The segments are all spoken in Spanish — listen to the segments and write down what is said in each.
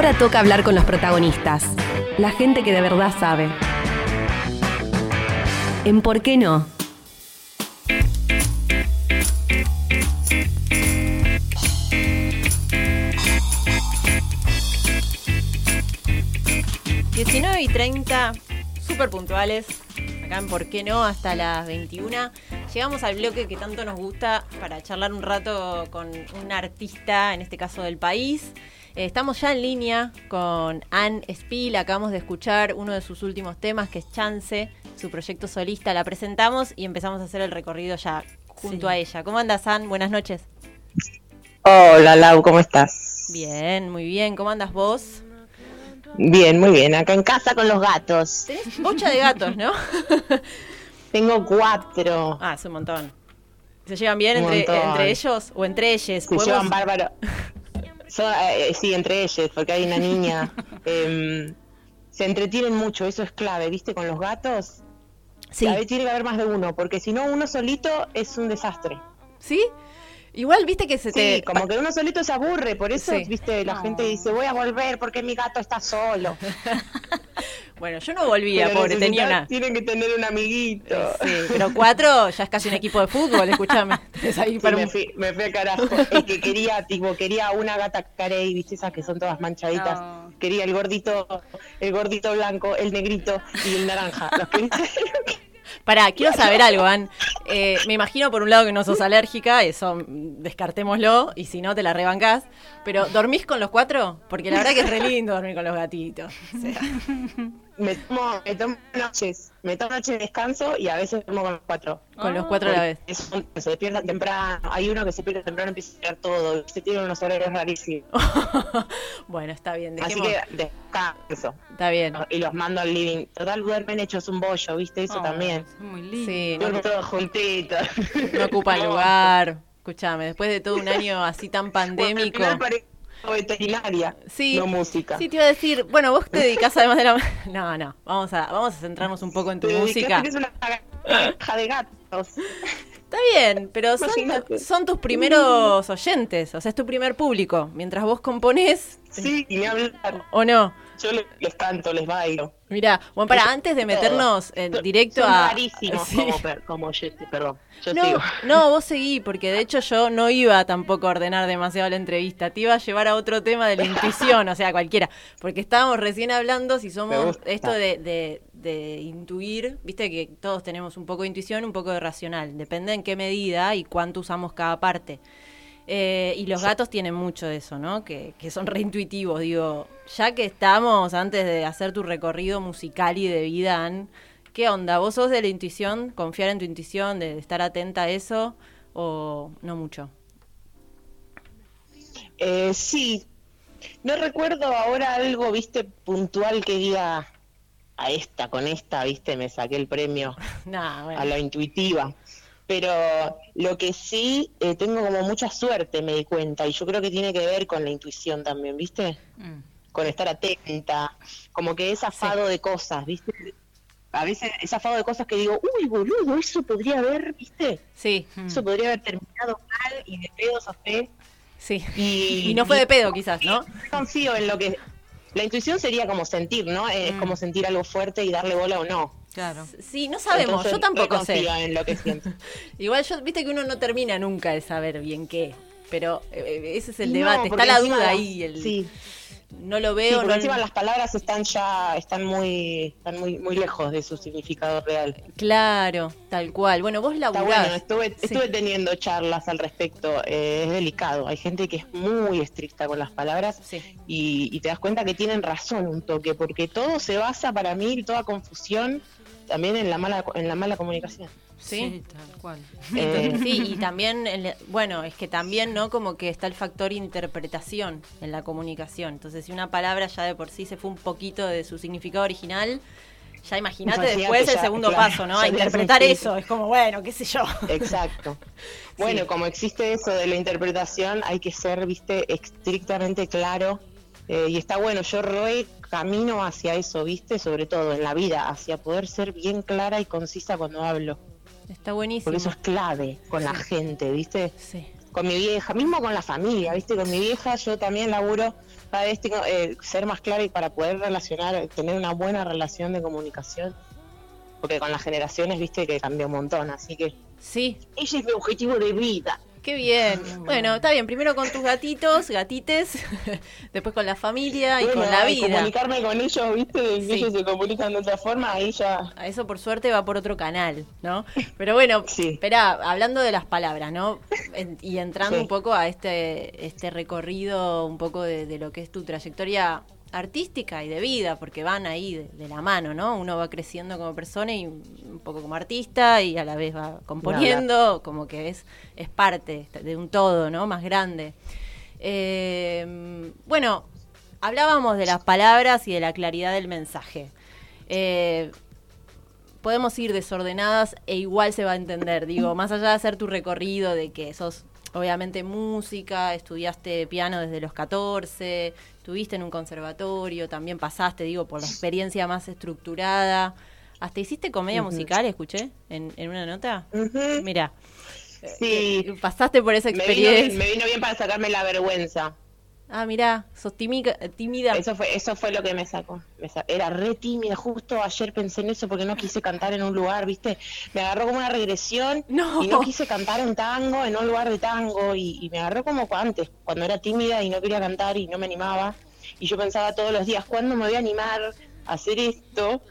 Ahora toca hablar con los protagonistas, la gente que de verdad sabe. ¿En por qué no? ...19 y 30, súper puntuales, acá en ¿Por qué no? hasta las 21. Llegamos al bloque que tanto nos gusta para charlar un rato con un artista, en este caso del país. Eh, estamos ya en línea con Anne Spiel, acabamos de escuchar uno de sus últimos temas que es Chance, su proyecto solista, la presentamos y empezamos a hacer el recorrido ya junto a ella. ¿Cómo andas, Anne? Buenas noches. Hola, Lau, ¿cómo estás? Bien, muy bien. ¿Cómo andas vos? Bien, muy bien. Acá en casa con los gatos. Tenés bocha de gatos, ¿no? Tengo cuatro. Ah, es un montón. ¿Se llevan bien entre, entre, ellos o entre ellos? Se llevan bárbaro. Eh, sí, entre ellos, porque hay una niña. Em, se entretienen mucho, eso es clave, ¿viste? Con los gatos. Sí. A tiene que haber más de uno, porque si no, uno solito es un desastre. ¿Sí? Igual, viste que se te. Sí, como que uno solito se aburre, por eso, viste, la gente dice, voy a volver porque mi gato está solo. bueno, yo no volvía, pobre, tenía una. Tienen que tener un amiguito. Sí, pero cuatro ya es casi un equipo de fútbol, escúchame. me, fui, me fui a carajo. El que quería, tipo, quería una gata carey, viste, esas que son todas manchaditas. Quería el gordito, el gordito blanco, el negrito y el naranja. Los que Pará, quiero saber algo, Ann. Eh, me imagino por un lado que no sos alérgica, eso descartémoslo, y si no te la rebancás. Pero, ¿dormís con los cuatro? Porque la verdad que es re lindo dormir con los gatitos. me tomo, me tomo noches, me tomo noches de descanso y a veces tomo con los cuatro. Con los cuatro a la vez. se despiertan temprano, hay uno que se pierde temprano y empieza a estudiar todo, se tiene unos horarios rarísimos. bueno, está bien. Dejemos. Así que descanso. Está bien. Y los mando al living. Total, duermen hechos un bollo, ¿viste? Eso oh, también. Muy lindo. Sí, no, todos juntitos. No ocupan lugar. Escúchame, después de todo un año así tan pandémico veterinaria, sí, no música. Sí, te iba a decir, bueno, vos te dedicas además de la... No, no, vamos a, vamos a centrarnos un poco en tu música. Es una granja de gatos. Está bien, pero son, son, tus primeros oyentes, o sea, es tu primer público. Mientras vos componés... Sí, y me hablan. ¿O no? Yo les, canto, les bailo. Mira, bueno, para antes de meternos en directo a. Rarísimos como, como perdón. Yo no, sigo. no, vos seguí, porque de hecho yo no iba tampoco a ordenar demasiado la entrevista. Te iba a llevar a otro tema de la intuición, o sea, cualquiera. Porque estábamos recién hablando si somos esto de, de, de intuir, viste que todos tenemos un poco de intuición, un poco de racional. Depende en qué medida y cuánto usamos cada parte. Eh, y los gatos tienen mucho de eso, ¿no? Que, que, son reintuitivos. Digo, ya que estamos, antes de hacer tu recorrido musical y de vida, ¿qué onda? ¿Vos sos de la intuición? ¿Confiar en tu intuición? ¿De estar atenta a eso? ¿O no mucho? Eh, sí. No recuerdo ahora algo, viste, puntual que diga a esta, con esta, viste, me saqué el premio a la intuitiva pero lo que sí eh, tengo como mucha suerte, me di cuenta, y yo creo que tiene que ver con la intuición también, ¿viste? Mm. Con estar atenta, como que es afado de cosas, ¿viste? A veces es afado de cosas que digo, uy, boludo, eso podría haber, ¿viste? Sí. Eso podría haber terminado mal y de pedo fe. Sí. Y, no fue de pedo, quizás, ¿no? Confío en lo que. La intuición sería como sentir, ¿no? Es mm. como sentir algo fuerte y darle bola o no. Claro. Sí, no sabemos, yo tampoco sé. En lo que Igual yo, viste que uno no termina nunca de saber bien qué, pero eh, eh, ese es el debate, está la duda ahí. El... Sí no lo veo. no... encima las palabras están ya, están muy, están muy, muy lejos de su significado real. Claro, tal cual. Bueno, vos laburás. Está bueno, estuve, estuve teniendo charlas al respecto. Eh, es delicado. Hay gente que es muy estricta con las palabras y, y, te das cuenta que tienen razón un toque, porque todo se basa para mí, toda confusión, también en la mala, en la mala comunicación. Sí, tal cual. Eh, sí, y también, bueno, es que también, ¿no? Como que está el factor interpretación en la comunicación. Entonces, si una palabra ya de por sí se fue un poquito de su significado original, ya imagínate después el segundo paso, ¿no? A interpretar eso. Es como, bueno, qué sé yo. Exacto. Bueno, como existe eso de la interpretación, hay que ser, viste, estrictamente claro. Eh, y está bueno, yo re camino hacia eso, viste, sobre todo en la vida, hacia poder ser bien clara y concisa cuando hablo. Está buenísimo. Porque eso es clave con la gente, ¿viste? Sí. Con mi vieja, mismo con la familia, ¿viste? Con mi vieja yo también laburo, cada vez tengo eh, ser más clara y para poder relacionar, tener una buena relación de comunicación. Porque con las generaciones, ¿viste? Que cambió un montón, así que... Sí. Ese es mi objetivo de vida. Qué bien. Bueno, está bien. Primero con tus gatitos, gatites, después con la familia y con la vida. comunicarme con ellos, ¿viste? Que ellos se comunican de otra forma, ahí ya. A eso por suerte va por otro canal, ¿no? Pero bueno, espera, hablando de las palabras, ¿no? y entrando un poco a este, este recorrido, un poco de lo que es tu trayectoria artística y de vida, porque van ahí de, la mano, ¿no? Uno va creciendo como persona y un poco como artista y a la vez va componiendo, como que es, es parte de un todo, ¿no? Más grande. Eh, bueno, hablábamos de las palabras y de la claridad del mensaje. Eh, podemos ir desordenadas e igual se va a entender, digo, más allá de hacer tu recorrido, de que sos obviamente música, estudiaste piano desde los 14, estuviste en un conservatorio, también pasaste, digo, por la experiencia más estructurada. Hasta hiciste comedia musical, escuché, en, en una nota. Mira. Sí. Eh, pasaste por esa experiencia. me vino bien para sacarme la vergüenza. Ah, mira, sos tímida, tímida. Eso fue, eso fue lo que me sacó. Era re tímida, justo ayer pensé en eso porque no quise cantar en un lugar, ¿viste? Me agarró como una regresión y no quise cantar un tango en un lugar de tango y, me agarró como antes, cuando era tímida y no quería cantar y no me animaba. Y yo pensaba todos los días, ¿cuándo me voy a animar a hacer esto?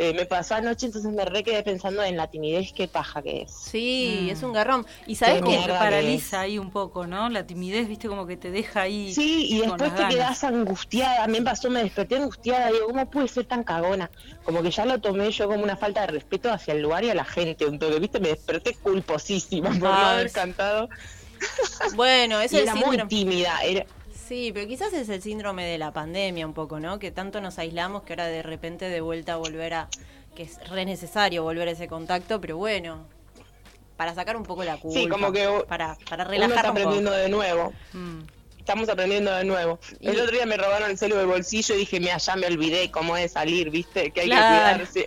Eh, me pasó anoche, entonces me re quedé pensando en la timidez, qué paja que es. Sí, mm. es un garrón. Y sabes que te paraliza ahí un poco, ¿no? La timidez, viste, como que te deja ahí. Sí, y después te quedas angustiada. A mí me pasó, me desperté angustiada. Digo, ¿cómo puede ser tan cagona? Como que ya lo tomé yo como una falta de respeto hacia el lugar y a la gente. Un toque, viste, me desperté culposísima por no haber cantado. Bueno, eso es era muy tímida. Era, Sí, pero quizás es el síndrome de la pandemia un poco, ¿no? Que tanto nos aislamos que ahora de repente de vuelta volver a... que es re necesario volver a ese contacto, pero bueno, para sacar un poco la culpa. Sí, como que para, para relajar uno está aprendiendo de nuevo. Mm estamos aprendiendo de nuevo. El otro día me robaron el celu del bolsillo y dije, mira, ya me olvidé cómo es salir, ¿viste? Que hay que cuidarse.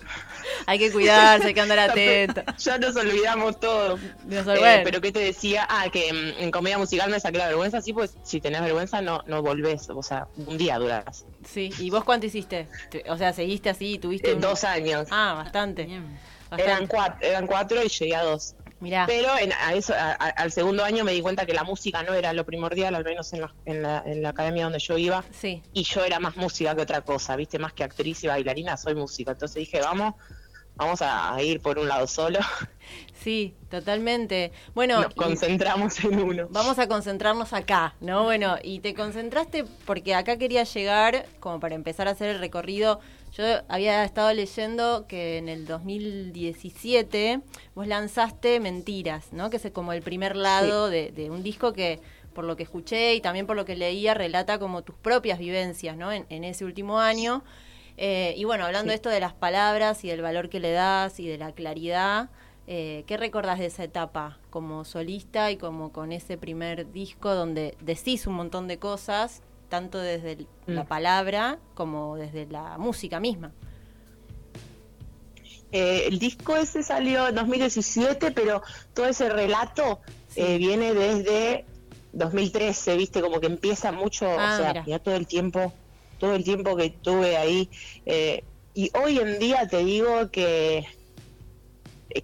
Hay que cuidarse, hay que andar atento. ya nos olvidamos todo. Eh, pero ¿qué te decía? Ah, que en comedia musical me saqué la vergüenza, sí, pues si tenés vergüenza no, no volvés, o sea, un día durás. Sí, ¿y vos cuánto hiciste? O sea, ¿seguiste así? ¿Tuviste eh, Dos años. Ah, bastante. Eran cuatro, eran cuatro y llegué a dos. Pero en, a eso, al segundo año me di cuenta que la música no era lo primordial, al menos en la, en la, en la academia donde yo iba. Sí. Y yo era más música que otra cosa, ¿viste? Más que actriz y bailarina, soy música. Entonces dije, vamos, vamos a, ir por un lado solo. Sí, totalmente. Bueno, nos concentramos en uno. Vamos a concentrarnos acá, ¿no? Bueno, y te concentraste porque acá quería llegar, como para empezar a hacer el recorrido yo había estado leyendo que en el 2017 vos lanzaste Mentiras, ¿no? Que es como el primer lado de, un disco que, por lo que escuché y también por lo que leía, relata como tus propias vivencias, ¿no? En, ese último año. Eh, y bueno, hablando de esto de las palabras y del valor que le das y de la claridad, eh, ¿qué recordás de esa etapa como solista y como con ese primer disco donde decís un montón de cosas tanto desde la mm. palabra como desde la música misma. Eh, el disco ese salió en 2017, pero todo ese relato eh, viene desde 2013, viste, como que empieza mucho, o ah, sea, ya todo el tiempo, todo el tiempo que tuve ahí. Eh, y hoy en día te digo que,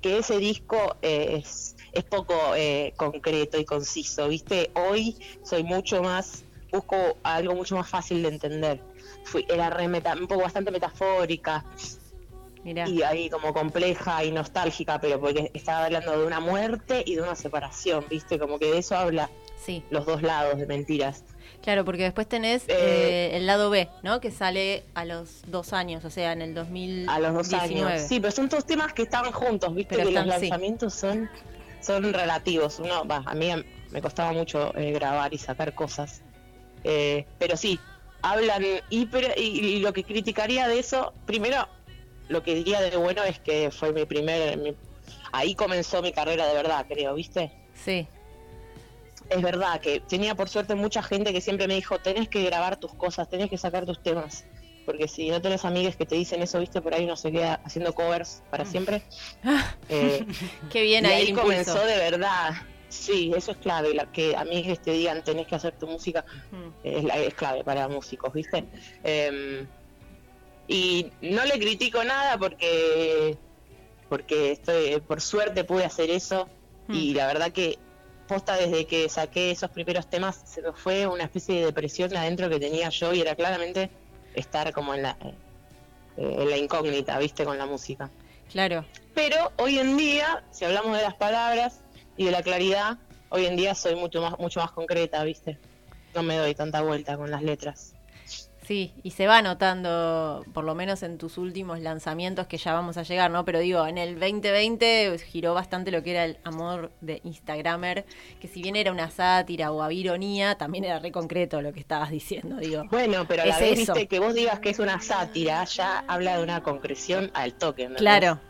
que ese disco es, es poco concreto y conciso, viste. Hoy soy mucho más busco algo mucho más fácil de entender. Fui, era re un poco bastante metafórica. Y ahí como compleja y nostálgica, pero porque estaba hablando de una muerte y de una separación, ¿viste? Como que de eso habla sí. los dos lados de mentiras. Claro, porque después tenés eh, eh, el lado B, ¿no? Que sale a los dos años, o sea, en el 2019. A los dos años. Sí, pero son dos temas que estaban juntos, ¿viste? que los lanzamientos son, son relativos. Uno, a mí me costaba mucho eh, grabar y sacar cosas. Eh, pero sí, hablan y, y, lo que criticaría de eso, primero, lo que diría de bueno es que fue mi primer, ahí comenzó mi carrera de verdad, creo, ¿viste? Sí. Es verdad que tenía por suerte mucha gente que siempre me dijo, tenés que grabar tus cosas, tenés que sacar tus temas. Porque si no tenés amigas que te dicen eso, viste, por ahí uno se queda haciendo covers para siempre. Eh, Qué bien ahí, ahí comenzó de verdad. Sí, eso es clave, la, que a mí te digan tenés que hacer tu música es, es, clave para músicos, ¿viste? Em, y no le critico nada porque porque estoy por suerte pude hacer eso y la verdad que posta desde que saqué esos primeros temas se me fue una especie de depresión adentro que tenía yo y era claramente estar como en la eh, en la incógnita, ¿viste? Con la música. Claro. Pero hoy en día, si hablamos de las palabras, y de la claridad, hoy en día soy mucho más, mucho más concreta, ¿viste? No me doy tanta vuelta con las letras. Sí, y se va notando, por lo menos en tus últimos lanzamientos, que ya vamos a llegar, ¿no? Pero digo, en el 2020 giró bastante lo que era el amor de Instagramer, que si bien era una sátira o había ironía, también era re concreto lo que estabas diciendo, digo. Bueno, pero a la vez, viste, que vos digas que es una sátira, ya habla de una concreción al toque, ¿no? Claro.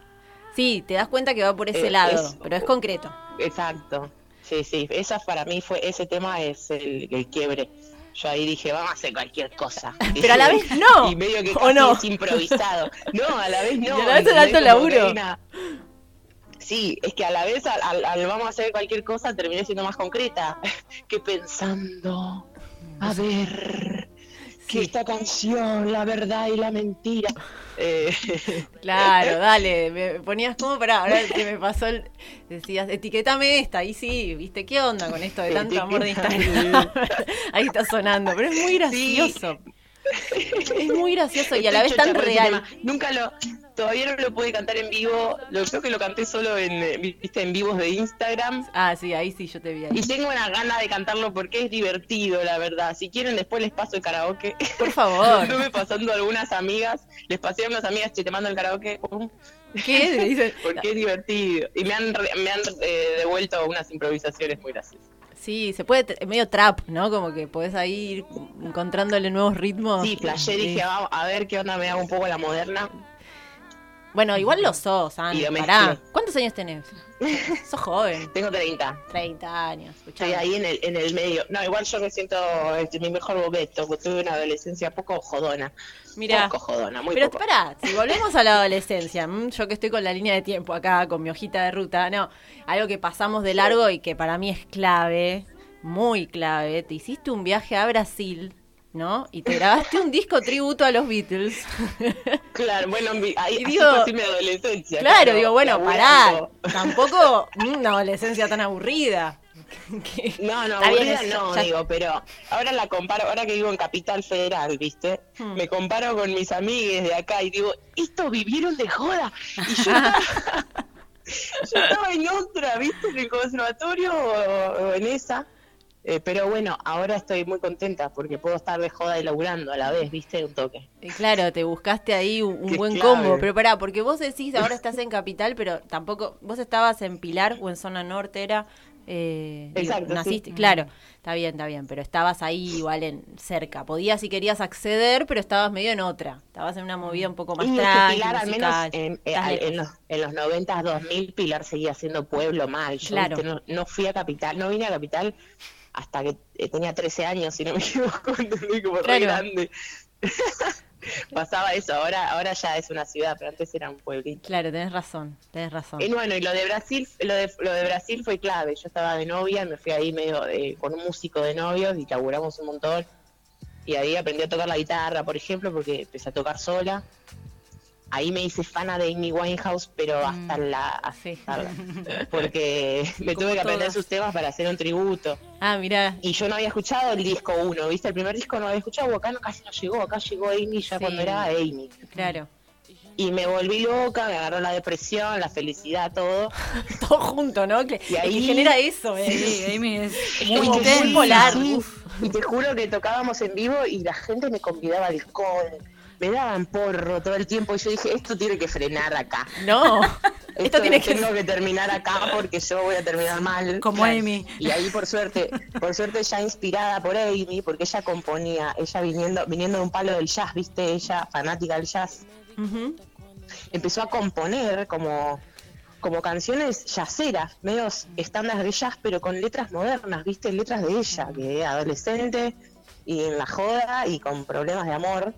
Sí, te das cuenta que va por ese eh, lado, pero es concreto. Exacto. Sí, sí. Esa para mí fue, ese tema es el, quiebre. Yo ahí dije, vamos a hacer cualquier cosa. Pero a la vez no. Y medio que casi no? es improvisado. No, a la vez no. Y a la vez es alto laburo. Sí, es que a la vez al, vamos a hacer cualquier cosa terminé siendo más concreta que pensando, a ver, que esta canción, la verdad y la mentira. Eh, claro, dale, me ponías como para ahora que me pasó, decías, etiquetame esta, ahí sí, viste, ¿qué onda con esto de tanto amor de Instagram? ahí está sonando, pero es muy gracioso. Es muy gracioso y a la vez tan real. Nunca lo, todavía no lo pude cantar en vivo. Lo creo que lo canté solo en, eh, viste, en vivos de Instagram. Ah, sí, ahí sí yo te vi ahí. Y tengo una gana de cantarlo porque es divertido, la verdad. Si quieren después les paso el karaoke. Por favor. Estuve pasando a algunas amigas, les pasé a unas amigas, che, te mando el karaoke. ¿Qué? porque es divertido. Y me han, me han eh, devuelto unas improvisaciones muy graciosas. Sí, se puede, medio trap, ¿no? Como que podés ahí ir encontrándole nuevos ritmos. Sí, flashé, dije, a ver qué onda me hago un poco la moderna. Bueno, igual lo sos, Ana. Pará. ¿Cuántos años tenés? sos joven. Tengo 30. 30 años. Estoy ahí en el, en el medio. No, igual yo me siento este, mi mejor momento, porque tuve una adolescencia poco jodona. Mira, poco jodona, muy Pero pará, si volvemos a la adolescencia, yo que estoy con la línea de tiempo acá, con mi hojita de ruta, no, algo que pasamos de largo y que para mí es clave, muy clave, te hiciste un viaje a Brasil ¿no? Y te grabaste un disco tributo a los Beatles. Claro, bueno, ahí digo, así mi adolescencia. Claro, digo, bueno, pará, tampoco una adolescencia tan aburrida. no, no, aburrida no, digo, pero ahora la comparo, ahora que vivo en Capital Federal, ¿viste? Hmm. Me comparo con mis amigues de acá y digo, estos vivieron de joda. Y yo yo estaba en otra, ¿viste? En el conservatorio o en esa. Eh, pero bueno, ahora estoy muy contenta porque puedo estar de joda y laburando a la vez, ¿viste? Un toque. Eh, claro, te buscaste ahí un, buen combo. Pero pará, porque vos decís, ahora estás en Capital, pero tampoco. Vos estabas en Pilar o en Zona Norte, era. Eh, Exacto. naciste, claro, está bien, está bien, pero estabas ahí igual en cerca. Podías si querías acceder, pero estabas medio en otra. Estabas en una movida un poco más tranquila. Pilar, al menos en, en, los, en los 90, 2000, Pilar seguía siendo pueblo mal. Yo claro. no, no, fui a Capital, no vine a Capital hasta que eh, tenía 13 años, si no me equivoco, entendí como re grande. Pasaba eso, ahora ahora ya es una ciudad, pero antes era un pueblito. Claro, tenés razón, tenés razón. Y bueno, y lo de Brasil, lo de, lo de Brasil fue clave. Yo estaba de novia, me fui ahí medio con un músico de novios y laburamos un montón. Y ahí aprendí a tocar la guitarra, por ejemplo, porque empecé a tocar sola ahí me hice fana de Amy Winehouse, pero mm. hasta la porque me tuve que aprender sus temas para hacer un tributo. Ah, mira. Y yo no había escuchado el disco uno, ¿viste? El primer disco no había escuchado, acá no, casi no llegó, acá llegó Amy ya cuando era Amy. Claro. Y me volví loca, me agarró la depresión, la felicidad, todo. todo junto, ¿no? y ahí genera eso, ¿eh? Sí, Amy es, muy polar. Y te juro que tocábamos en vivo y la gente me convidaba al alcohol me daban porro todo el tiempo y yo dije, esto tiene que frenar acá. No, esto, tiene que... Tengo que terminar acá porque yo voy a terminar mal. Como Amy. Y ahí por suerte, por suerte ya inspirada por Amy, porque ella componía, ella viniendo, viniendo de un palo del jazz, viste, ella fanática del jazz. Empezó a componer como como canciones jazzeras, medios estándares de jazz, pero con letras modernas, viste, letras de ella, que es adolescente y en la joda y con problemas de amor.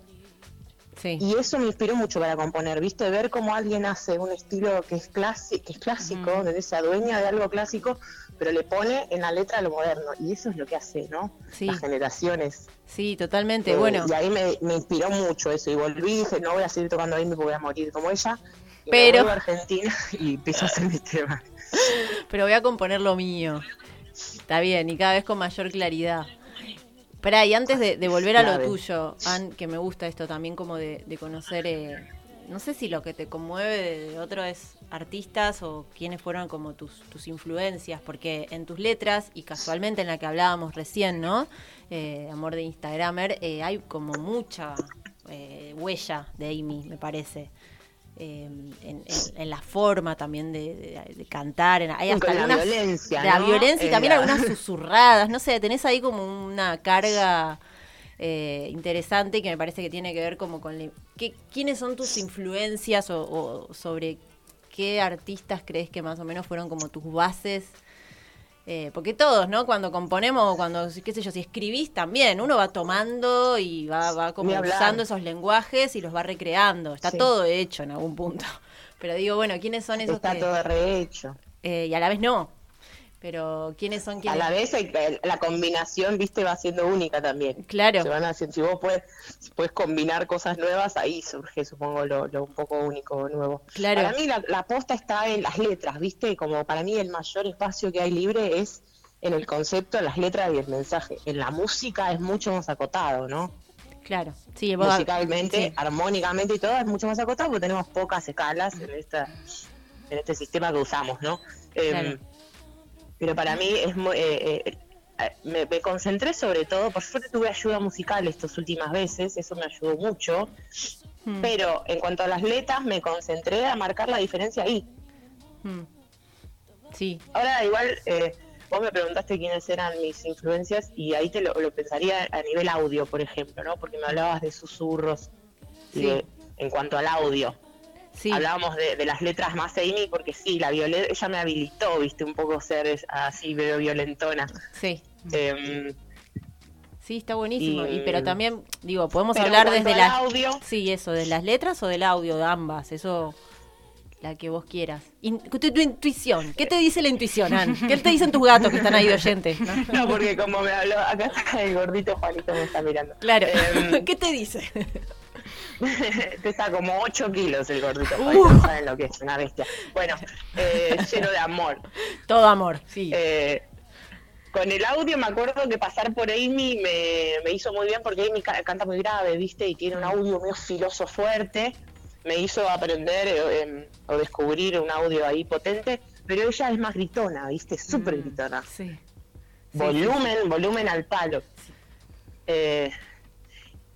Y eso me inspiró mucho para componer, ¿viste? Ver cómo alguien hace un estilo que es, clásico, que es clásico, donde se adueña de algo clásico, pero le pone en la letra lo moderno. Y eso es lo que hace, ¿no? Las generaciones. Sí, totalmente. Eh, bueno. Y ahí me, inspiró mucho eso. Y volví y dije, no voy a seguir tocando ahí porque voy a morir como ella. pero. Me a Argentina y empiezo a hacer mi tema. Pero voy a componer lo mío. Está bien, y cada vez con mayor claridad. Espera, y antes de, volver a lo tuyo, Ann, que me gusta esto también como de, conocer, eh, no sé si lo que te conmueve de, otro es artistas o quiénes fueron como tus, tus influencias, porque en tus letras y casualmente en la que hablábamos recién, ¿no? Eh, Amor de Instagramer, eh, hay como mucha huella de Amy, me parece. Em, en, la forma también de, cantar, hay hasta la violencia, la violencia y también algunas susurradas, no sé, tenés ahí como una carga eh, interesante que me parece que tiene que ver como con quiénes son tus influencias o sobre qué artistas crees que más o menos fueron como tus bases eh, porque todos, ¿no? Cuando componemos, cuando, qué sé yo, si escribís también, uno va tomando y va, va como usando esos lenguajes y los va recreando. Está todo hecho en algún punto. Pero digo, bueno, ¿quiénes son esos Está todo rehecho. Eh, y a la vez no. Pero ¿quiénes son quienes? A la vez la combinación, viste, va siendo única también. Claro. Se van haciendo, si vos puedes, puedes combinar cosas nuevas, ahí surge, supongo, lo, un poco único, nuevo. Claro. Para mí la, la posta está en las letras, viste, como para mí el mayor espacio que hay libre es en el concepto, las letras y el mensaje. En la música es mucho más acotado, ¿no? Claro, sí, musicalmente, armónicamente y todo es mucho más acotado porque tenemos pocas escalas en esta en este sistema que usamos, ¿no? Em, pero para mí es muy, eh, eh, me, concentré sobre todo, por suerte tuve ayuda musical estas últimas veces, eso me ayudó mucho, hmm. pero en cuanto a las letras me concentré a marcar la diferencia ahí. Hmm. Sí. Ahora igual eh, vos me preguntaste quiénes eran mis influencias y ahí te lo, pensaría a nivel audio, por ejemplo, ¿no? Porque me hablabas de susurros en cuanto al audio. Sí. Hablábamos de, las letras más Amy porque sí, la violet ella me habilitó, viste, un poco ser así, pero violentona. Sí. Em, sí, está buenísimo. Y, pero también, digo, podemos hablar desde la audio. Sí, eso, de las letras o del audio, de ambas. Eso la que vos quieras. tu, intuición. ¿Qué te dice la intuición, Ann? ¿Qué te dicen tus gatos que están ahí de oyentes? ¿no? porque como me habló, acá el gordito Juanito me está mirando. Claro. Em, ¿Qué te dice? Pesa como 8 kilos el gordito. Juanito, no saben lo que es, una bestia. Bueno, eh, lleno de amor. Todo amor, sí. Eh, con el audio me acuerdo que pasar por Amy me, me hizo muy bien porque Amy canta muy grave, ¿viste? Y tiene un audio medio filoso fuerte me hizo aprender eh, em, o descubrir un audio ahí potente, pero ella es más gritona, ¿viste? Súper mm, gritona. Sí. Volumen, volumen al palo. Eh,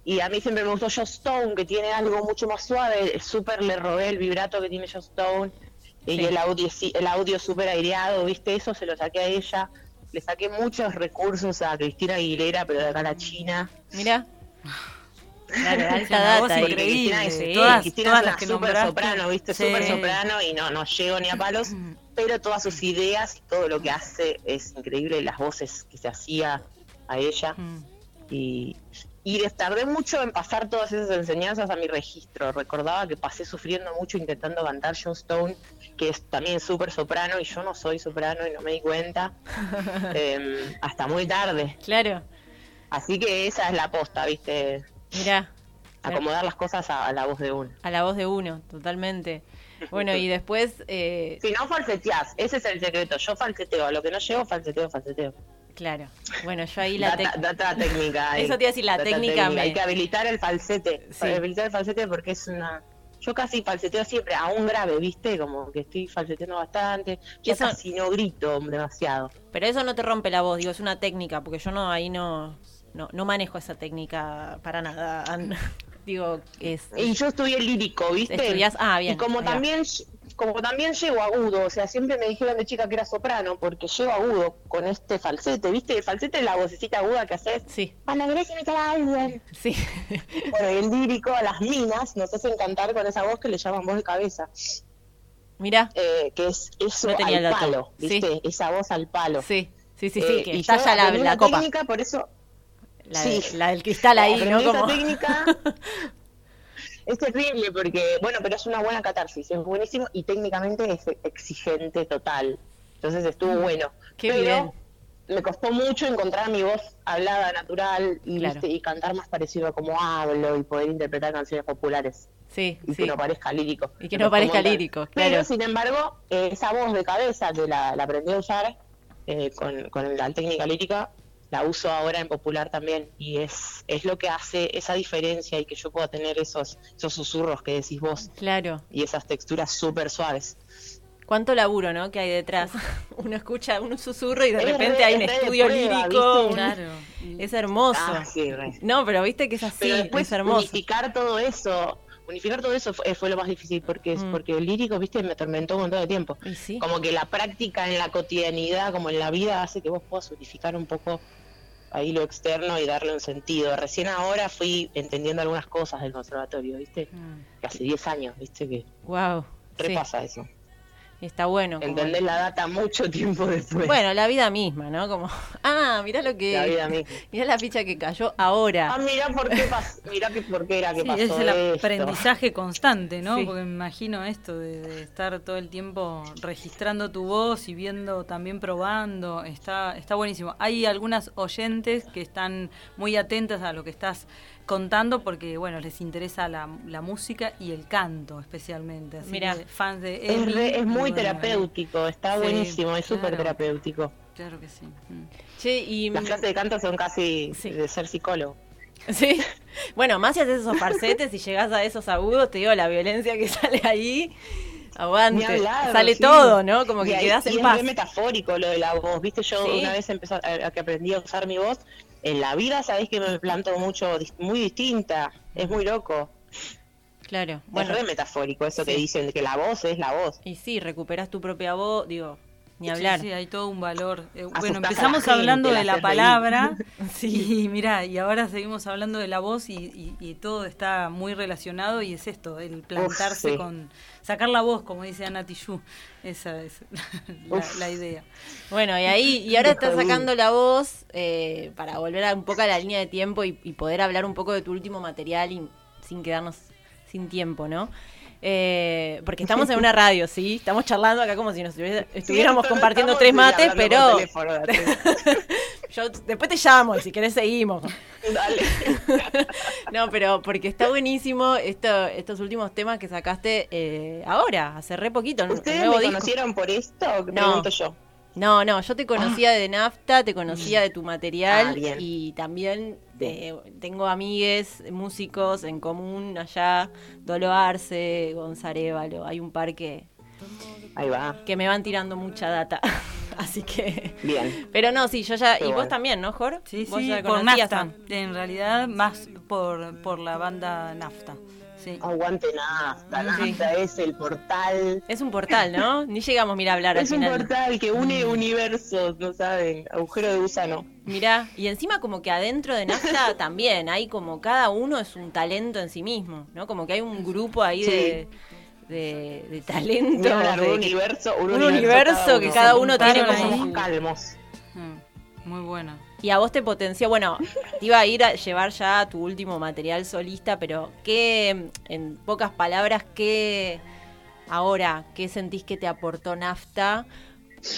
y a mí siempre me gustó Joe Stone, que tiene algo mucho más suave. Súper le robé el vibrato que tiene Joe Stone. Y el audio el audio súper aireado, ¿viste? Eso se lo saqué a ella. Le saqué muchos recursos a Cristina Aguilera, pero de acá a la China. Mira. Claro, alta data, increíble. Sí, todas, Cristina todas las que super soprano, ¿viste? Super soprano y no, no llego ni a palos, pero todas sus ideas, todo lo que hace es increíble, las voces que se hacía a ella. Mm. Y, y tardé mucho en pasar todas esas enseñanzas a mi registro. Recordaba que pasé sufriendo mucho intentando cantar John Stone, que es también súper soprano, y yo no soy soprano y no me di cuenta em, hasta muy tarde. Claro. Así que esa es la posta, ¿viste? Mira. Acomodar las cosas a, la voz de uno. A la voz de uno, totalmente. Bueno, y después... Eh... Si no falseteás, ese es el secreto. Yo falseteo, a lo que no llego, falseteo, falseteo. Claro. Bueno, yo ahí la, data, técnica. Eso te iba a decir, la técnica. Hay que habilitar el falsete. Habilitar el falsete porque es una. Yo casi falseteo siempre, a un grave, ¿viste? Como que estoy falseteando bastante. Yo casi no grito demasiado. Pero eso no te rompe la voz, digo, es una técnica, porque yo no, ahí no no, no manejo esa técnica para nada. Digo, es. Y yo estudié lírico, ¿viste? Ah, bien. Y como también, como también llego agudo, o sea, siempre me dijeron de chica que era soprano, porque llego agudo con este falsete, ¿viste? El falsete es la vocecita aguda que haces. Sí. Cuando querés imitar a alguien. Sí. Bueno, y el lírico, a las minas, nos hacen cantar con esa voz que le llaman voz de cabeza. Mira. Eh, que es eso al palo, ¿viste? Esa voz al palo. Sí, sí, sí, sí, eh, que estalla la, la copa. Técnica, por eso la, la del cristal ahí, ¿no? Como... técnica es terrible porque, bueno, pero es una buena catarsis, es buenísimo y técnicamente es exigente total. Entonces estuvo mm, bueno. Qué pero me costó mucho encontrar mi voz hablada natural y, y cantar más parecido a como hablo y poder interpretar canciones populares. Sí, y que no parezca lírico. Y que no parezca lírico, claro. Pero, sin embargo, esa voz de cabeza que la, aprendí a usar eh, con, con la técnica lírica la uso ahora en popular también y es, es lo que hace esa diferencia y que yo pueda tener esos, esos susurros que decís vos. Claro. Y esas texturas súper suaves. Cuánto laburo, ¿no? Que hay detrás. Uno escucha un susurro y de repente hay un estudio lírico. Claro. Es hermoso. Ah, no, pero viste que es así, es hermoso. Unificar todo eso, unificar todo eso fue, lo más difícil porque es mm. porque el lírico, viste, me atormentó un montón de tiempo. Como que la práctica en la cotidianidad, como en la vida, hace que vos puedas unificar un poco ahí lo externo y darle un sentido. Recién ahora fui entendiendo algunas cosas del conservatorio, ¿viste? Mm. Que hace 10 años, ¿viste? Que wow, repasa eso. Está bueno. Entender la data mucho tiempo después. Bueno, la vida misma, ¿no? Como, ah, mirá lo que. La vida misma. Mirá la ficha que cayó ahora. Ah, mirá por qué, mirá que por qué era que pasó. Es el aprendizaje constante, ¿no? Porque me imagino esto de, estar todo el tiempo registrando tu voz y viendo, también probando. Está, está buenísimo. Hay algunas oyentes que están muy atentas a lo que estás contando porque, bueno, les interesa la, la música y el canto especialmente. Así Mira, fans de Es, muy terapéutico, está buenísimo, es súper terapéutico. Claro que sí. Mm. Che, y... Las clases de canto son casi de ser psicólogo. Sí. Bueno, más si haces esos farsetes y llegas a esos agudos, te digo, la violencia que sale ahí. Aguante. Sale todo, ¿no? Como que quedas en paz. Es metafórico lo de la voz. Viste, yo una vez empecé a, que aprendí a usar mi voz. En la vida sabés que me planto mucho, muy distinta. Es muy loco. Claro. Bueno, es metafórico eso que dicen, que la voz es la voz. Y sí, recuperas tu propia voz, digo, ni hablar. Sí, hay todo un valor. Eh, bueno, empezamos hablando de la palabra, sí, y mira, y ahora seguimos hablando de la voz y, y, todo está muy relacionado y es esto, el plantarse con, sacar la voz, como dice Ana Tijoux, esa es la, idea. Bueno, y ahí, y ahora estás sacando la voz eh, para volver a un poco a la línea de tiempo y, poder hablar un poco de tu último material y, sin quedarnos sin tiempo, ¿no? Eh, porque estamos en una radio, ¿sí? Estamos charlando acá como si nos estuviéramos compartiendo tres mates, pero... Yo después te llamo y si querés seguimos. Dale. no, pero porque está buenísimo esto, estos últimos temas que sacaste eh, ahora, hace re poquito. ¿Ustedes me conocieron por esto? No. Pregunto yo. No, no, yo te conocía de Nafta, te conocía de tu material ah, y también tengo amigues, músicos en común allá, Dolo Arce, Gonzarevalo, hay un par que, Ahí va. que me van tirando mucha data. Así que. Bien. Pero no, sí, yo ya. y vos también, ¿no, Jor? Sí, sí, por Nafta. En realidad, más por, por la banda Nafta. Aguante nafta, nafta es el portal. Es un portal, ¿no? Ni llegamos, mira, a hablar Es un portal que une mm. universos, ¿no saben? Agujero de gusano. Mira, y encima como que adentro de nafta también hay como cada uno es un talento en sí mismo, ¿no? Como que hay un grupo ahí de... De, talento. un universo, un, universo, que cada uno tiene como calmos. Mm, muy bueno. Y a vos te potencia, bueno, te iba a ir a llevar ya tu último material solista, pero ¿qué, en pocas palabras, qué ahora, qué sentís que te aportó Nafta?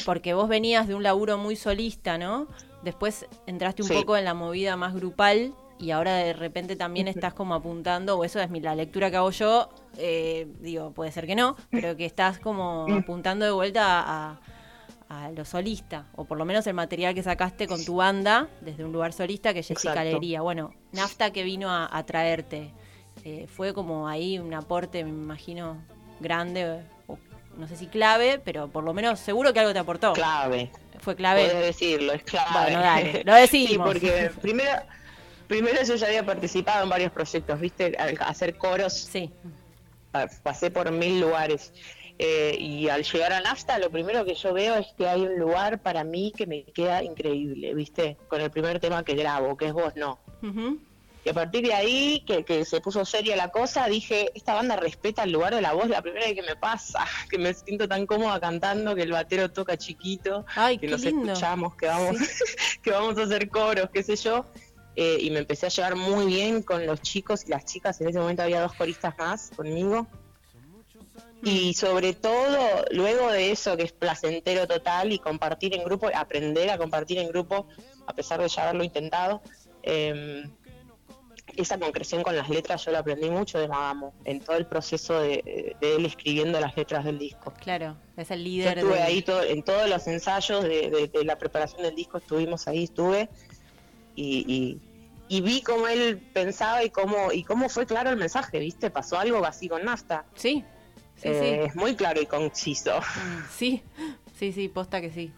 Porque vos venías de un laburo muy solista, ¿no? Después entraste un poco en la movida más grupal y ahora de repente también estás como apuntando, o eso es la lectura que hago yo, eh, digo, puede ser que no, pero que estás como apuntando de vuelta a a lo solista, o por lo menos el material que sacaste con tu banda desde un lugar solista que es Jessica Alegría. Bueno, Nafta que vino a, traerte, eh, fue como ahí un aporte, me imagino, grande, no sé si clave, pero por lo menos seguro que algo te aportó. Clave. Fue clave. Puedes decirlo, es clave. Bueno, dale, lo decimos. sí, porque primero, primero yo ya había participado en varios proyectos, ¿viste? hacer coros. Sí. Pasé por mil lugares. Eh, y al llegar a NAFTA, lo primero que yo veo es que hay un lugar para mí que me queda increíble, ¿viste? Con el primer tema que grabo, que es Vos No. Y a partir de ahí, que, se puso seria la cosa, dije, esta banda respeta el lugar de la voz, la primera vez que me pasa, que me siento tan cómoda cantando, que el batero toca chiquito, que nos escuchamos, que vamos, que vamos a hacer coros, qué sé yo. Eh, y me empecé a llevar muy bien con los chicos y las chicas, en ese momento había dos coristas más conmigo y sobre todo, luego de eso, que es placentero total y compartir en grupo, aprender a compartir en grupo, a pesar de ya haberlo intentado, em, esa concreción con las letras yo la aprendí mucho de Magamo, en todo el proceso de, él escribiendo las letras del disco. Claro, es el líder. Yo estuve ahí todo, en todos los ensayos de, la preparación del disco, estuvimos ahí, estuve, y, y, vi cómo él pensaba y cómo, y cómo fue claro el mensaje, ¿viste? Pasó algo así con Nafta. Sí, eh, es muy claro y conciso. Sí, sí, sí, posta que sí.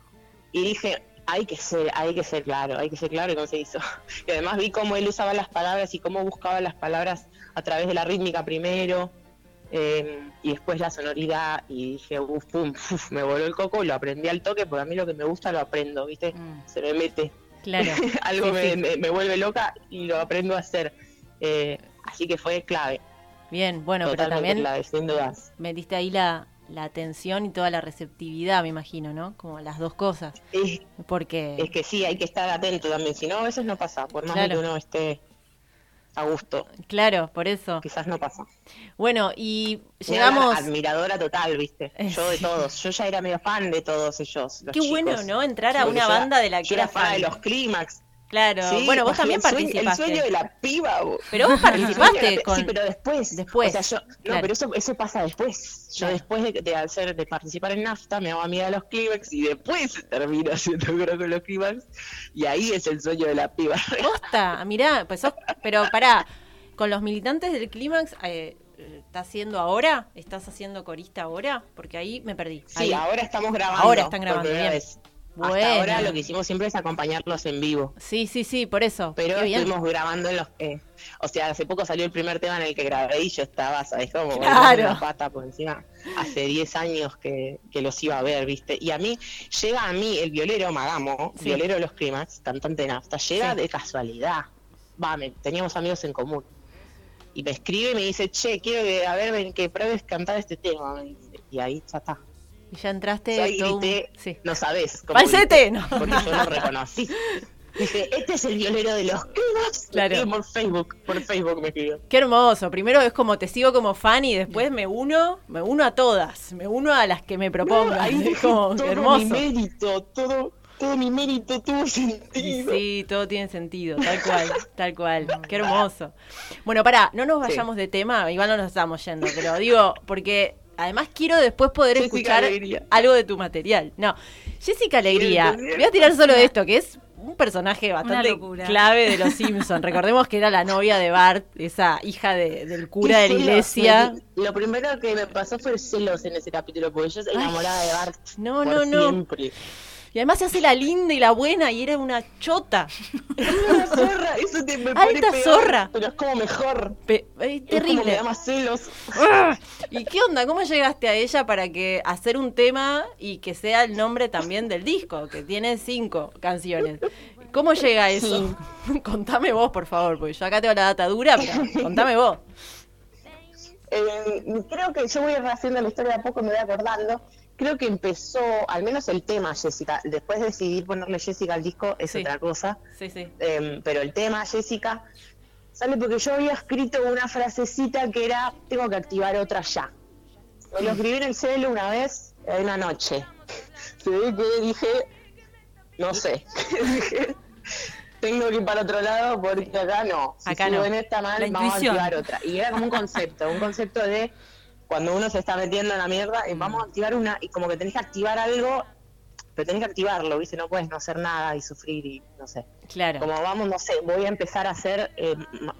Y dije, hay que ser, hay que ser claro, hay que ser claro y conciso. Y además vi cómo él usaba las palabras y cómo buscaba las palabras a través de la rítmica primero. Em, y después la sonoridad y dije, uff, pum, me voló el coco, lo aprendí al toque, porque a mí lo que me gusta lo aprendo, ¿viste? Mm. Se me mete. Claro. Algo me, Me, vuelve loca y lo aprendo a hacer. Eh, así que fue clave. Bien, bueno, pero también me sin dudas. metiste ahí la, la atención y toda la receptividad, me imagino, ¿no? Como las dos cosas. Es, Porque... es que sí, hay que estar atento también, si no, a veces no pasa, por más que uno esté a gusto. Claro, por eso. Quizás no pasa. Bueno, y llegamos... Admiradora total, viste. Yo de todos. Yo ya era medio fan de todos ellos. Qué bueno, ¿no? Entrar a una banda de la que yo era fan de los clímax Claro, bueno, vos también participaste. El sueño de la piba. Pero vos participaste con... Sí, pero después. Después. O sea, yo, no, pero eso, eso pasa después. Yo después de, de, hacer, de participar en NAFTA me hago amiga de los clímax y después termino haciendo coro con los clímax y ahí es el sueño de la piba. Posta, mirá, pues pero pará, con los militantes del clímax... Eh, ¿Estás haciendo ahora? ¿Estás haciendo corista ahora? Porque ahí me perdí. Sí, ahora estamos grabando. Ahora están grabando. Hasta ahora lo que hicimos siempre es acompañarlos en vivo. Sí, sí, sí, por eso. Pero estuvimos grabando en los... Eh, o sea, hace poco salió el primer tema en el que grabé y yo estaba, ¿sabes cómo? Claro. pata por encima. Hace 10 años que, los iba a ver, ¿viste? Y a mí, llega a mí el violero Magamo, violero de los Climax, cantante de nafta, llega de casualidad. Va, teníamos amigos en común. Y me escribe y me dice, che, quiero que, a ver, que pruebes cantar este tema. Y ahí ya está. Y ya entraste. Yo sí. no sabes. ¡Falsete! No. Porque yo lo reconocí. Dice, este es el violero de los cubos. Claro. Por Facebook, por Facebook me escribió. Qué hermoso. Primero es como te sigo como fan y después me uno, me uno a todas, me uno a las que me propongan. ahí es como todo hermoso. mi mérito, todo, todo mi mérito tuvo sentido. Sí, todo tiene sentido, tal cual, tal cual. Qué hermoso. Bueno, pará, no nos vayamos de tema, igual no nos estamos yendo, pero digo, porque además quiero después poder escuchar algo de tu material. No, Jessica Alegría, voy a tirar solo esto, que es un personaje bastante clave de los Simpsons. Recordemos que era la novia de Bart, esa hija del cura de la iglesia. Lo primero que me pasó fue celos en ese capítulo, porque ella es enamorada de Bart. No, no, no. Y además se hace la linda y la buena y era una chota. una zorra, eso te me Alta zorra. Pero es como mejor. terrible. Es como me da más celos. Ah, ¿Y qué onda? ¿Cómo llegaste a ella para que hacer un tema y que sea el nombre también del disco, que tiene cinco canciones? ¿Cómo llega eso? contame vos, por favor, porque yo acá tengo la data dura, pero contame vos. Eh, creo que yo voy haciendo la historia de a poco, me voy acordando creo que empezó, al menos el tema Jessica, después de decidir ponerle Jessica al disco es otra cosa, sí, sí. Em, pero el tema Jessica sale porque yo había escrito una frasecita que era, tengo que activar otra ya. Lo escribí en el celo una vez, en una noche. Se ve que dije, no sé, tengo que ir para otro lado porque acá no. Si acá no. en esta mal, vamos a activar otra. Y era como un concepto, un concepto de cuando uno se está metiendo en la mierda, y vamos a activar una, y como que tenés que activar algo, pero tenés que activarlo, ¿viste? No puedes no hacer nada y sufrir y no sé. Claro. Como vamos, no sé, voy a empezar a hacer, eh, no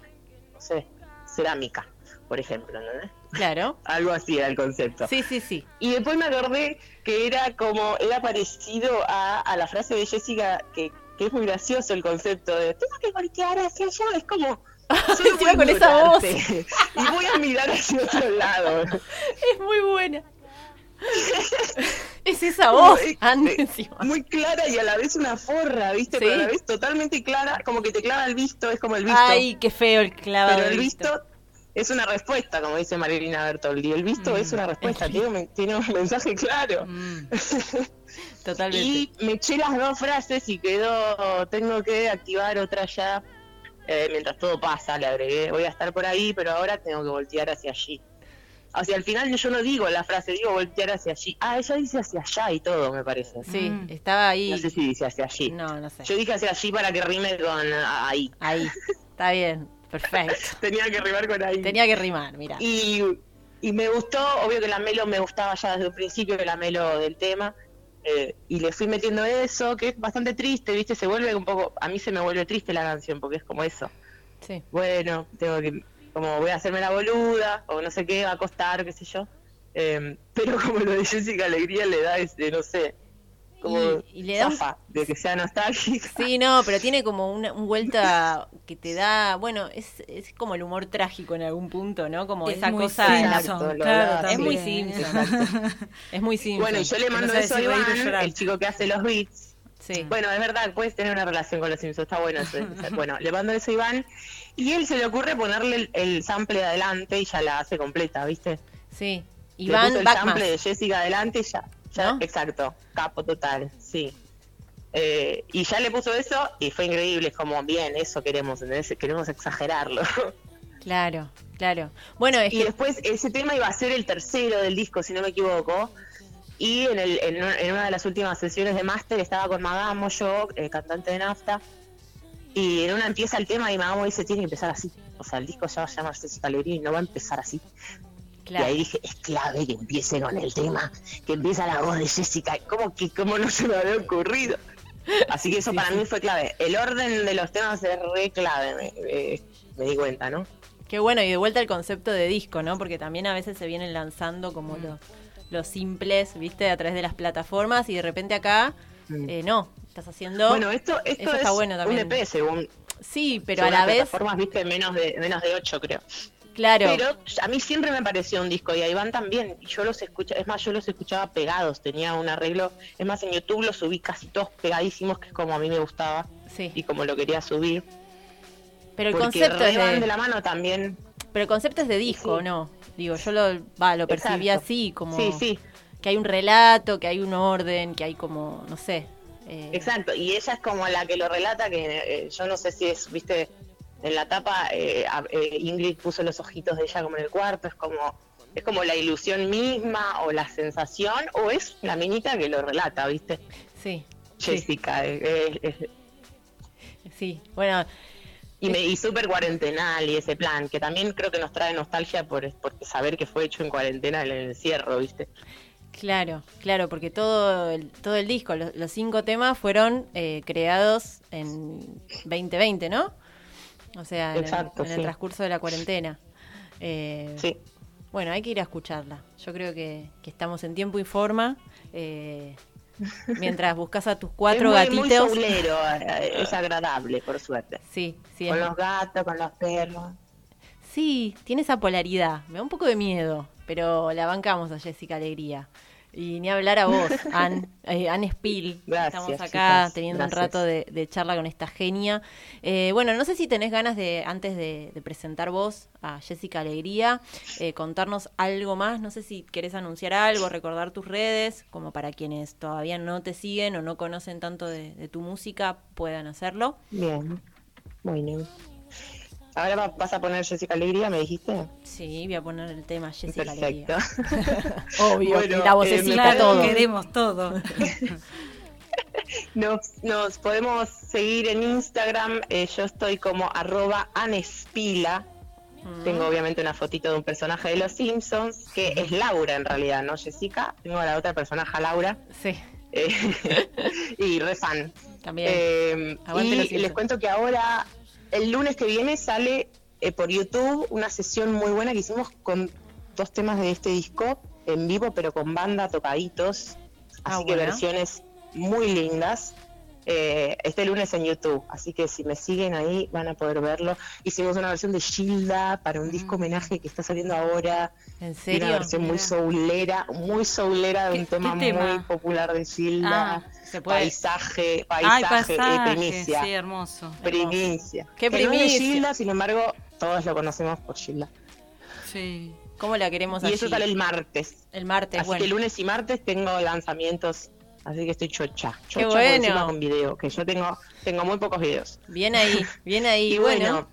sé, cerámica, por ejemplo, ¿no? Claro. Algo así era el concepto. Sí, sí, sí. Y después me acordé que era como, era parecido a, a la frase de Jessica, que, que es muy gracioso el concepto de, tengo que voltear hacia allá, es como Solo con esa voz. Y voy a mirar hacia otro lado. Es muy buena. es esa voz, Muy clara y a la vez una forra, ¿viste? Pero a la vez totalmente clara, como que te clava el visto, es como el visto. Ay, qué feo el clavado. Pero el visto, es una respuesta, como dice Marilina Bertoldi. El visto es una mm, respuesta, tiene, tiene, un mensaje claro. Mm. Totalmente. y me eché las dos frases y quedó, tengo que activar otra ya eh, mientras todo pasa, le agregué, voy a estar por ahí, pero ahora tengo que voltear hacia allí. O sea, al final yo no digo la frase, digo voltear hacia allí. Ah, ella dice hacia allá y todo, me parece. Sí, mm. estaba ahí. No sé si dice hacia allí. No, no sé. Yo dije hacia allí para que rime con ahí. Ahí, está bien, perfecto. Tenía que rimar con ahí. Tenía que rimar, mira. Y, y me gustó, obvio que la melo me gustaba ya desde el principio, la melo del tema. Eh, y le fui metiendo eso, que es bastante triste, ¿viste? Se vuelve un poco, a mí se me vuelve triste la canción, porque es como eso. Sí. Bueno, tengo que, como voy a hacerme la boluda, o no sé qué, va a costar, qué sé yo. Eh, pero como lo de Jessica Alegría le da ese, no sé, como y, le da de que sea nostálgica. Sí, no, pero tiene como una, vuelta que te da, bueno, es, es como el humor trágico en algún punto, ¿no? Como esa cosa claro, es muy simple. es muy simple. Bueno, y yo le mando eso a Iván, el chico que hace los beats. Sí. Bueno, es verdad, puedes tener una relación con los Simpsons, está bueno eso. bueno, le mando eso a Iván y él se le ocurre ponerle el, el sample de adelante y ya la hace completa, ¿viste? Sí. Iván el sample de Jessica adelante y ya Exacto, capo total, sí. Eh, y ya le puso eso y fue increíble, es como bien, eso queremos, queremos exagerarlo. Claro, claro. Bueno, y después ese tema iba a ser el tercero del disco, si no me equivoco. Y en, el, en, una de las últimas sesiones de máster estaba con Magamo, yo, el cantante de Nafta. Y en una empieza el tema y Mamá dice, tiene que empezar así. O sea, el disco ya va a llamarse Alegría y no va a empezar así. Y ahí dije, es clave que empiece con el tema, que empieza la voz de Jessica. ¿Cómo que cómo no se me había ocurrido? Así que eso para mí fue clave. El orden de los temas es re clave, me, di cuenta, ¿no? Qué bueno, y de vuelta el concepto de disco, ¿no? Porque también a veces se vienen lanzando como mm. los, los simples, ¿viste? A través de las plataformas y de repente acá, mm. eh, no, estás haciendo... Bueno, esto, esto es bueno también. un EP según... Sí, pero a la vez... plataformas, ¿viste? Menos de, menos de 8, creo. Claro. Pero a mí siempre me pareció un disco y ahí van también. Y yo los escuchaba, es más, yo los escuchaba pegados, tenía un arreglo. Es más, en YouTube los subí casi todos pegadísimos, que es como a mí me gustaba sí. y como lo quería subir. Pero el concepto es de... de... la mano también. Pero el concepto es de disco, ¿no? Digo, yo lo, va, lo percibí así, como sí, sí. que hay un relato, que hay un orden, que hay como, no sé. Eh... Exacto, y ella es como la que lo relata, que eh, yo no sé si es, viste, en la tapa eh, eh, Ingrid puso los ojitos de ella como en el cuarto, es como es como la ilusión misma o la sensación o es la minita que lo relata, ¿viste? Sí. Jessica. Eh, sí, bueno. Y, me, y súper cuarentenal y ese plan, que también creo que nos trae nostalgia por, saber que fue hecho en cuarentena en el encierro, ¿viste? Claro, claro, porque todo el, todo el disco, los, los cinco temas fueron creados en 2020, ¿no? O sea, en, el, transcurso de la cuarentena. Eh, sí. Bueno, hay que ir a escucharla. Yo creo que, estamos en tiempo y forma. Eh, mientras buscas a tus cuatro es muy, gatitos. Muy eh, es agradable, por suerte. Sí, sí. Con los gatos, con los perros. Sí, tiene esa polaridad. Me da un poco de miedo, pero la bancamos a Jessica Alegría. Y ni hablar a vos, Ann, eh, Ann Spiel. Estamos acá teniendo un rato de, charla con esta genia. Eh, bueno, no sé si tenés ganas de, antes de, presentar vos a Jessica Alegría, eh, contarnos algo más. No sé si querés anunciar algo, recordar tus redes, como para quienes todavía no te siguen o no conocen tanto de, tu música, puedan hacerlo. Bien, bueno. Ahora vas a poner Jessica Alegría, me dijiste. Sí, voy a poner el tema Jessica Perfecto. Alegría. Obvio, la vocecita eh, todo. Queremos todo. nos, podemos seguir en Instagram. Eh, yo estoy como arroba anespila. Mm. Tengo obviamente una fotito de un personaje de Los Simpsons, que es Laura en realidad, ¿no, Jessica? Tengo a la otra personaje, Laura. Sí. Eh, y refan. También. Eh, y les cuento que ahora el lunes que viene sale eh, por YouTube una sesión muy buena que hicimos con dos temas de este disco en vivo, pero con banda tocaditos. Ah, así que versiones muy lindas. Eh, este lunes en YouTube, así que si me siguen ahí van a poder verlo. Hicimos una versión de Gilda para un disco mm. homenaje que está saliendo ahora. ¿En serio? Una versión muy soulera, muy soulera de un tema, muy popular de Gilda. Ah, paisaje, paisaje, Ay, primicia. Sí, hermoso. Primicia. Qué primicia. de Gilda, sin embargo, todos lo conocemos por Gilda. Sí. ¿Cómo la queremos Y eso sale el martes. El martes, Así bueno. que lunes y martes tengo lanzamientos Así que estoy chocha. Chocha Qué bueno. con video, que yo tengo, tengo muy pocos videos. Bien ahí, bien ahí. y bueno,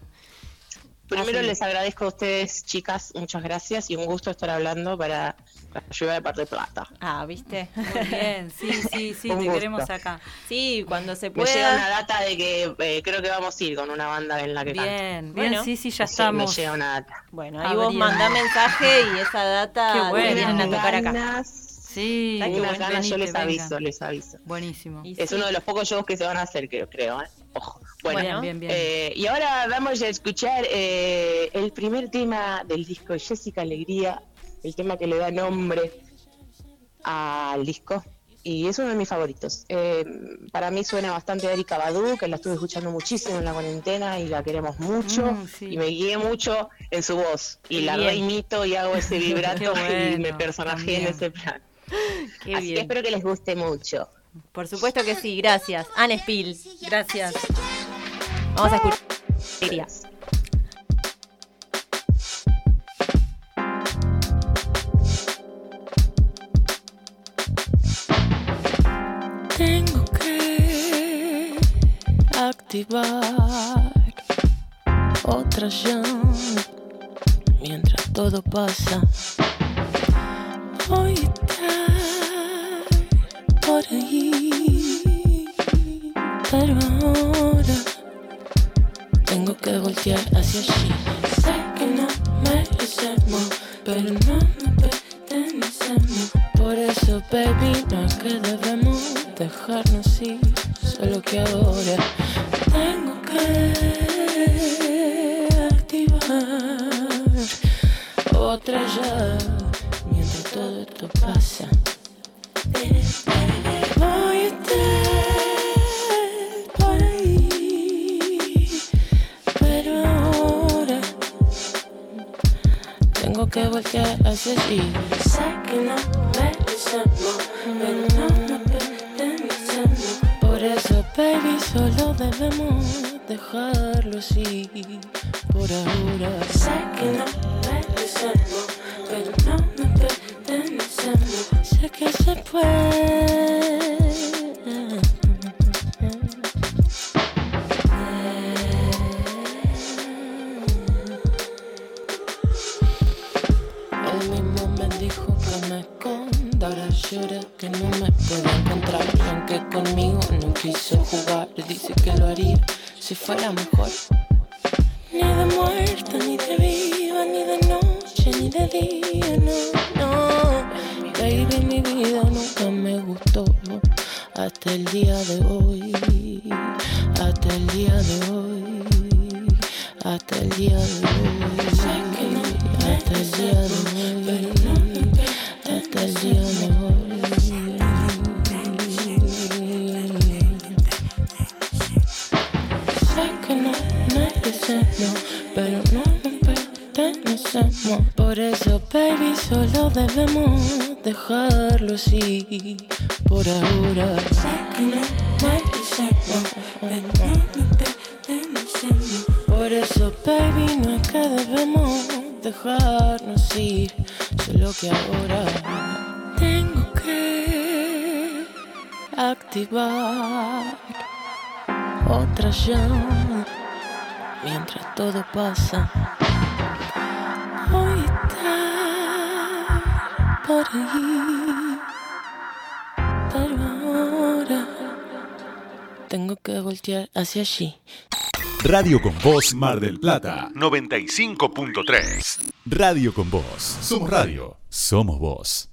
primero les agradezco a ustedes, chicas, muchas gracias y un gusto estar hablando para la ayuda de Parte de Plata. Ah, ¿viste? Muy bien, sí, sí, sí, te queremos acá. Sí, cuando se pueda. Me llega una data de que eh, creo que vamos a ir con una banda en la que Bien, bien, bueno, sí, sí, ya estamos. Me llega una data. Bueno, ahí vos mandá mensaje y esa data Qué bueno. vienen a tocar acá. Sí, yo les aviso, les aviso. Buenísimo. es uno de los pocos shows que se van a hacer, creo, creo. ¿eh? Ojo. Bueno, bien, bien, eh, y ahora vamos a escuchar eh, el primer tema del disco Jessica Alegría, el tema que le da nombre al disco. Y es uno de mis favoritos. para mí suena bastante a Erika Badu, que la estuve escuchando muchísimo en la cuarentena y la queremos mucho. Mm, y me guié mucho en su voz. Y la reimito y hago ese vibrato y me personajé en ese plan. Qué Así bien. que espero que les guste mucho. Por supuesto que sí, gracias. Anne Spiel, gracias. Vamos a escuchar. Tengo que activar otra llama mientras todo pasa. Dejarnos ir. Solo que ahora tengo que de día, no, no. Baby, mi vida nunca me gustó hasta el día de hoy, hasta el día de hoy, hasta el día de hoy, hasta el día de hoy, hasta el día de hoy. Por eso, baby, solo debemos dejarlo así. Por ahora. Por eso, baby, no es que debemos dejarnos ir. Solo que ahora tengo que activar otra llama mientras todo pasa. Voy a estar por ahí, pero ahora tengo que voltear hacia allí. Radio con Voz Mar del Plata 95.3. Radio con Voz. Somos radio. Somos voz.